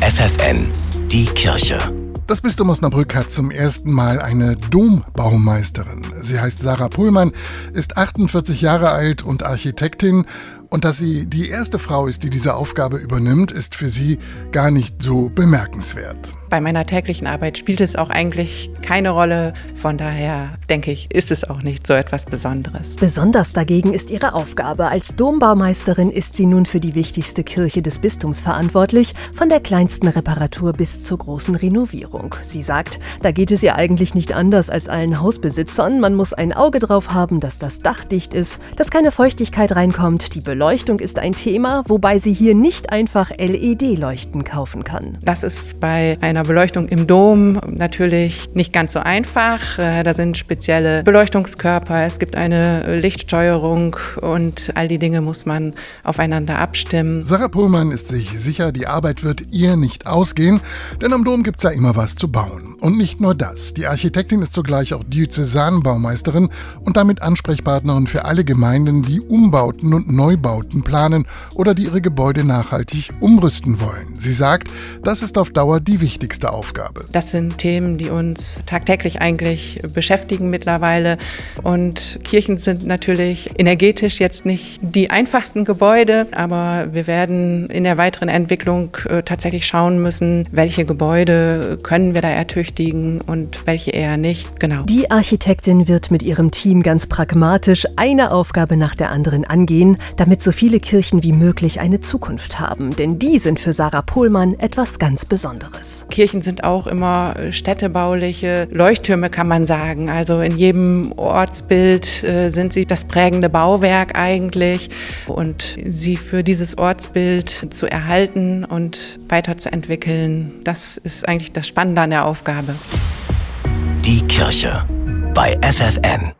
FFN, die Kirche. Das Bistum Osnabrück hat zum ersten Mal eine Dombaumeisterin. Sie heißt Sarah Pullmann, ist 48 Jahre alt und Architektin und dass sie die erste Frau ist, die diese Aufgabe übernimmt, ist für sie gar nicht so bemerkenswert. Bei meiner täglichen Arbeit spielt es auch eigentlich keine Rolle. Von daher denke ich, ist es auch nicht so etwas Besonderes. Besonders dagegen ist ihre Aufgabe. Als Dombaumeisterin ist sie nun für die wichtigste Kirche des Bistums verantwortlich, von der kleinsten Reparatur bis zur großen Renovierung. Sie sagt, da geht es ihr eigentlich nicht anders als allen Hausbesitzern. Man muss ein Auge drauf haben, dass das Dach dicht ist, dass keine Feuchtigkeit reinkommt, die Beleuchtung ist ein Thema, wobei sie hier nicht einfach LED-Leuchten kaufen kann. Das ist bei einer Beleuchtung im Dom natürlich nicht ganz so einfach. Äh, da sind spezielle Beleuchtungskörper, es gibt eine Lichtsteuerung und all die Dinge muss man aufeinander abstimmen. Sarah Pullmann ist sich sicher, die Arbeit wird ihr nicht ausgehen, denn am Dom gibt es ja immer was zu bauen. Und nicht nur das. Die Architektin ist zugleich auch Diözesanbaumeisterin und damit Ansprechpartnerin für alle Gemeinden, die Umbauten und Neubauten planen oder die ihre Gebäude nachhaltig umrüsten wollen. Sie sagt, das ist auf Dauer die wichtigste Aufgabe. Das sind Themen, die uns tagtäglich eigentlich beschäftigen mittlerweile. Und Kirchen sind natürlich energetisch jetzt nicht die einfachsten Gebäude, aber wir werden in der weiteren Entwicklung äh, tatsächlich schauen müssen, welche Gebäude können wir da ertüchtigen berücksichtigen und welche eher nicht. Genau. Die Architektin wird mit ihrem Team ganz pragmatisch eine Aufgabe nach der anderen angehen, damit so viele Kirchen wie möglich eine Zukunft haben. Denn die sind für Sarah Pohlmann etwas ganz Besonderes. Kirchen sind auch immer städtebauliche Leuchttürme, kann man sagen. Also in jedem Ortsbild äh, sind sie das prägende Bauwerk eigentlich. Und sie für dieses Ortsbild zu erhalten und weiterzuentwickeln, das ist eigentlich das Spannende an der Aufgabe habe. Die Kirche bei FFN.